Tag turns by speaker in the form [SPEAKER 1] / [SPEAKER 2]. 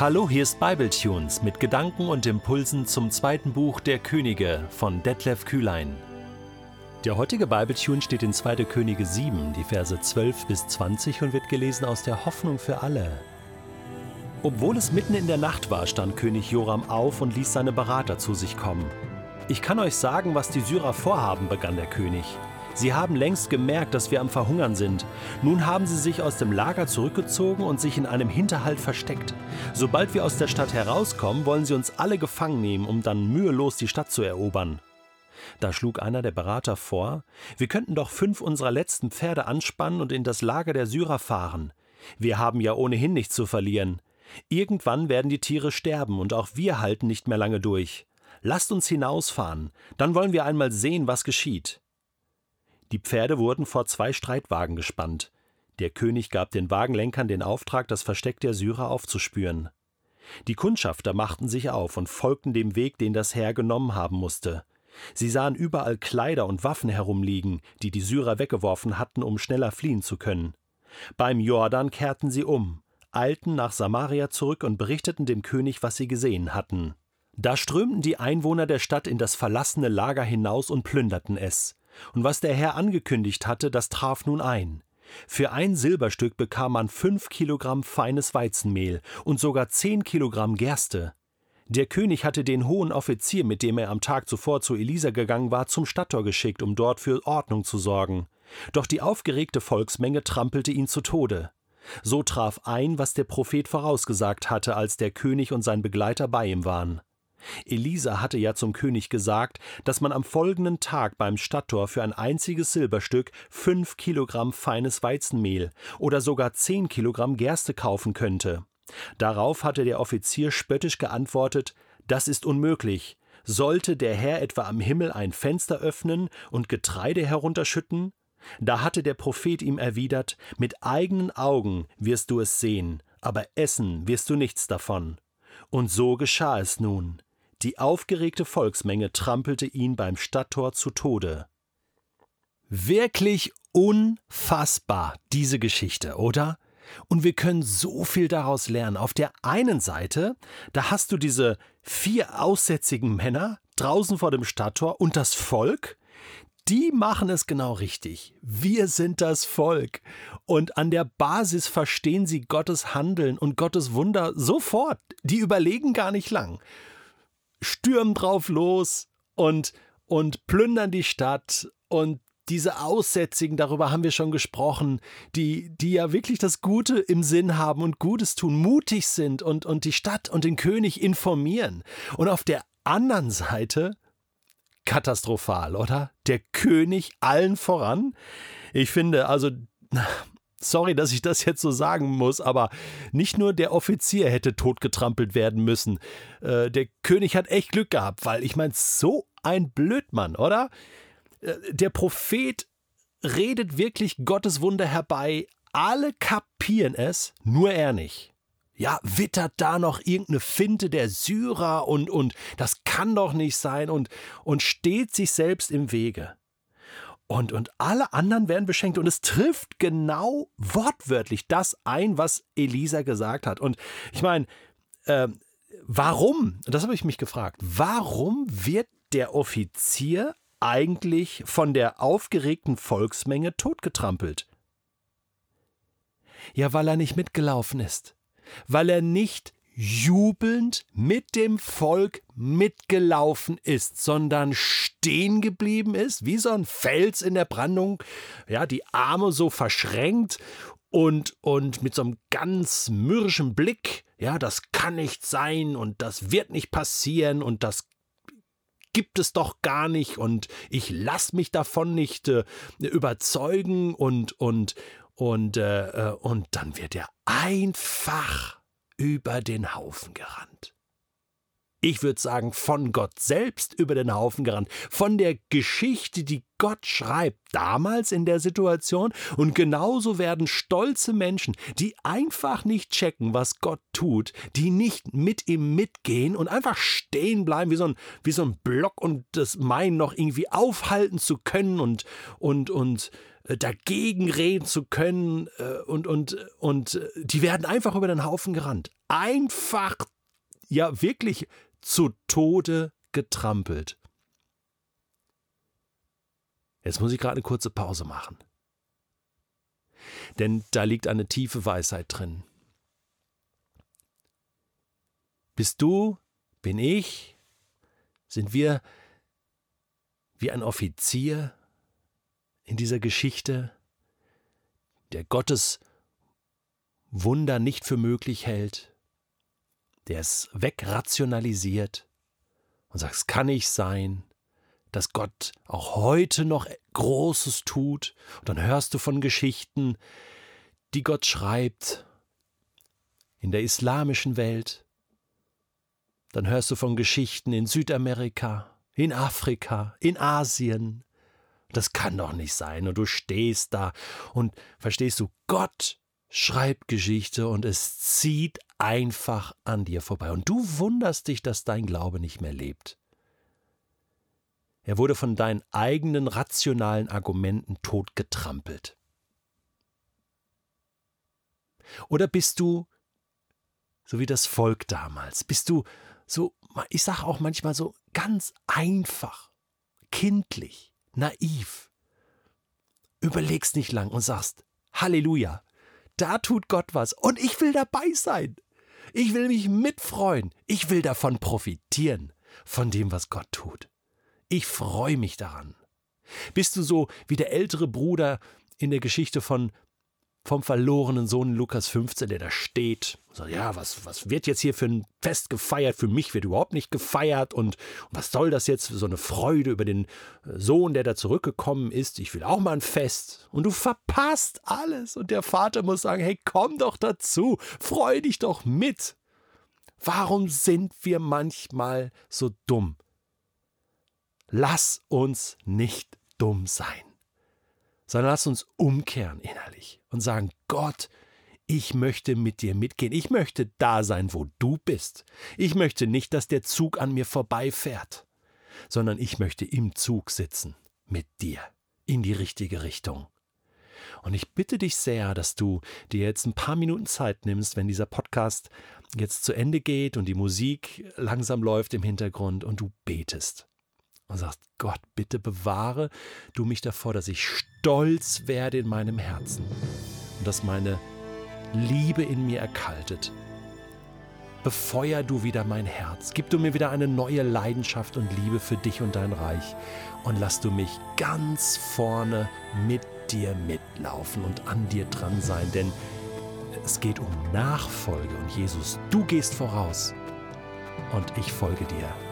[SPEAKER 1] Hallo, hier ist Bibletunes mit Gedanken und Impulsen zum zweiten Buch der Könige von Detlef Kühlein. Der heutige Bibletune steht in 2. Könige 7, die Verse 12 bis 20 und wird gelesen aus der Hoffnung für alle. Obwohl es mitten in der Nacht war, stand König Joram auf und ließ seine Berater zu sich kommen. Ich kann euch sagen, was die Syrer vorhaben, begann der König. Sie haben längst gemerkt, dass wir am Verhungern sind. Nun haben sie sich aus dem Lager zurückgezogen und sich in einem Hinterhalt versteckt. Sobald wir aus der Stadt herauskommen, wollen sie uns alle gefangen nehmen, um dann mühelos die Stadt zu erobern. Da schlug einer der Berater vor, wir könnten doch fünf unserer letzten Pferde anspannen und in das Lager der Syrer fahren. Wir haben ja ohnehin nichts zu verlieren. Irgendwann werden die Tiere sterben und auch wir halten nicht mehr lange durch. Lasst uns hinausfahren, dann wollen wir einmal sehen, was geschieht. Die Pferde wurden vor zwei Streitwagen gespannt. Der König gab den Wagenlenkern den Auftrag, das Versteck der Syrer aufzuspüren. Die Kundschafter machten sich auf und folgten dem Weg, den das Heer genommen haben musste. Sie sahen überall Kleider und Waffen herumliegen, die die Syrer weggeworfen hatten, um schneller fliehen zu können. Beim Jordan kehrten sie um, eilten nach Samaria zurück und berichteten dem König, was sie gesehen hatten. Da strömten die Einwohner der Stadt in das verlassene Lager hinaus und plünderten es. Und was der Herr angekündigt hatte, das traf nun ein. Für ein Silberstück bekam man fünf Kilogramm feines Weizenmehl und sogar zehn Kilogramm Gerste. Der König hatte den hohen Offizier, mit dem er am Tag zuvor zu Elisa gegangen war, zum Stadttor geschickt, um dort für Ordnung zu sorgen. Doch die aufgeregte Volksmenge trampelte ihn zu Tode. So traf ein, was der Prophet vorausgesagt hatte, als der König und sein Begleiter bei ihm waren. Elisa hatte ja zum König gesagt, dass man am folgenden Tag beim Stadttor für ein einziges Silberstück fünf Kilogramm feines Weizenmehl oder sogar zehn Kilogramm Gerste kaufen könnte. Darauf hatte der Offizier spöttisch geantwortet, das ist unmöglich. Sollte der Herr etwa am Himmel ein Fenster öffnen und Getreide herunterschütten? Da hatte der Prophet ihm erwidert, mit eigenen Augen wirst du es sehen, aber essen wirst du nichts davon. Und so geschah es nun. Die aufgeregte Volksmenge trampelte ihn beim Stadttor zu Tode. Wirklich unfassbar, diese Geschichte, oder? Und wir können so viel daraus lernen. Auf der einen Seite, da hast du diese vier aussätzigen Männer draußen vor dem Stadttor und das Volk, die machen es genau richtig. Wir sind das Volk. Und an der Basis verstehen sie Gottes Handeln und Gottes Wunder sofort. Die überlegen gar nicht lang stürmen drauf los und, und plündern die Stadt und diese Aussätzigen, darüber haben wir schon gesprochen, die, die ja wirklich das Gute im Sinn haben und Gutes tun, mutig sind und, und die Stadt und den König informieren. Und auf der anderen Seite katastrophal, oder? Der König allen voran. Ich finde, also Sorry, dass ich das jetzt so sagen muss, aber nicht nur der Offizier hätte totgetrampelt werden müssen. Äh, der König hat echt Glück gehabt, weil ich meine, so ein Blödmann, oder? Äh, der Prophet redet wirklich Gottes Wunder herbei. Alle kapieren es, nur er nicht. Ja, wittert da noch irgendeine Finte der Syrer und, und das kann doch nicht sein und, und steht sich selbst im Wege. Und, und alle anderen werden beschenkt. Und es trifft genau wortwörtlich das ein, was Elisa gesagt hat. Und ich meine, äh, warum, das habe ich mich gefragt, warum wird der Offizier eigentlich von der aufgeregten Volksmenge totgetrampelt? Ja, weil er nicht mitgelaufen ist, weil er nicht jubelnd mit dem Volk mitgelaufen ist, sondern stehen geblieben ist, wie so ein Fels in der Brandung, ja, die Arme so verschränkt und, und mit so einem ganz mürrischen Blick, ja, das kann nicht sein und das wird nicht passieren und das gibt es doch gar nicht und ich lass mich davon nicht äh, überzeugen und und und äh, äh und dann wird er einfach über den Haufen gerannt. Ich würde sagen, von Gott selbst über den Haufen gerannt, von der Geschichte, die Gott schreibt, damals in der Situation. Und genauso werden stolze Menschen, die einfach nicht checken, was Gott tut, die nicht mit ihm mitgehen und einfach stehen bleiben wie so ein, wie so ein Block und das meinen noch irgendwie aufhalten zu können und, und, und äh, dagegen reden zu können äh, und, und, und äh, die werden einfach über den Haufen gerannt. einfach, ja wirklich zu Tode getrampelt. Jetzt muss ich gerade eine kurze Pause machen. Denn da liegt eine tiefe Weisheit drin. Bist du, bin ich, sind wir wie ein Offizier in dieser Geschichte, der Gottes Wunder nicht für möglich hält, der es wegrationalisiert und sagt, es kann nicht sein, dass Gott auch heute noch Großes tut. Und dann hörst du von Geschichten, die Gott schreibt in der islamischen Welt. Dann hörst du von Geschichten in Südamerika, in Afrika, in Asien. Das kann doch nicht sein. Und du stehst da und verstehst du, Gott schreibt Geschichte und es zieht einfach an dir vorbei. Und du wunderst dich, dass dein Glaube nicht mehr lebt. Er wurde von deinen eigenen rationalen Argumenten totgetrampelt. Oder bist du, so wie das Volk damals, bist du so, ich sage auch manchmal so ganz einfach, kindlich, naiv. Überlegst nicht lang und sagst, Halleluja, da tut Gott was und ich will dabei sein. Ich will mich mitfreuen. Ich will davon profitieren, von dem, was Gott tut. Ich freue mich daran. Bist du so wie der ältere Bruder in der Geschichte von vom verlorenen Sohn Lukas 15, der da steht. So, ja, was, was wird jetzt hier für ein Fest gefeiert? Für mich wird überhaupt nicht gefeiert. Und, und was soll das jetzt? So eine Freude über den äh, Sohn, der da zurückgekommen ist. Ich will auch mal ein Fest. Und du verpasst alles. Und der Vater muss sagen: Hey, komm doch dazu. Freu dich doch mit. Warum sind wir manchmal so dumm? Lass uns nicht dumm sein, sondern lass uns umkehren innerlich und sagen, Gott, ich möchte mit dir mitgehen, ich möchte da sein, wo du bist. Ich möchte nicht, dass der Zug an mir vorbeifährt, sondern ich möchte im Zug sitzen, mit dir, in die richtige Richtung. Und ich bitte dich sehr, dass du dir jetzt ein paar Minuten Zeit nimmst, wenn dieser Podcast jetzt zu Ende geht und die Musik langsam läuft im Hintergrund und du betest und sagst, Gott, bitte bewahre du mich davor, dass ich stolz werde in meinem Herzen und dass meine Liebe in mir erkaltet. Befeuer du wieder mein Herz, gib du mir wieder eine neue Leidenschaft und Liebe für dich und dein Reich und lass du mich ganz vorne mit dir mitlaufen und an dir dran sein, denn es geht um Nachfolge und Jesus, du gehst voraus und ich folge dir.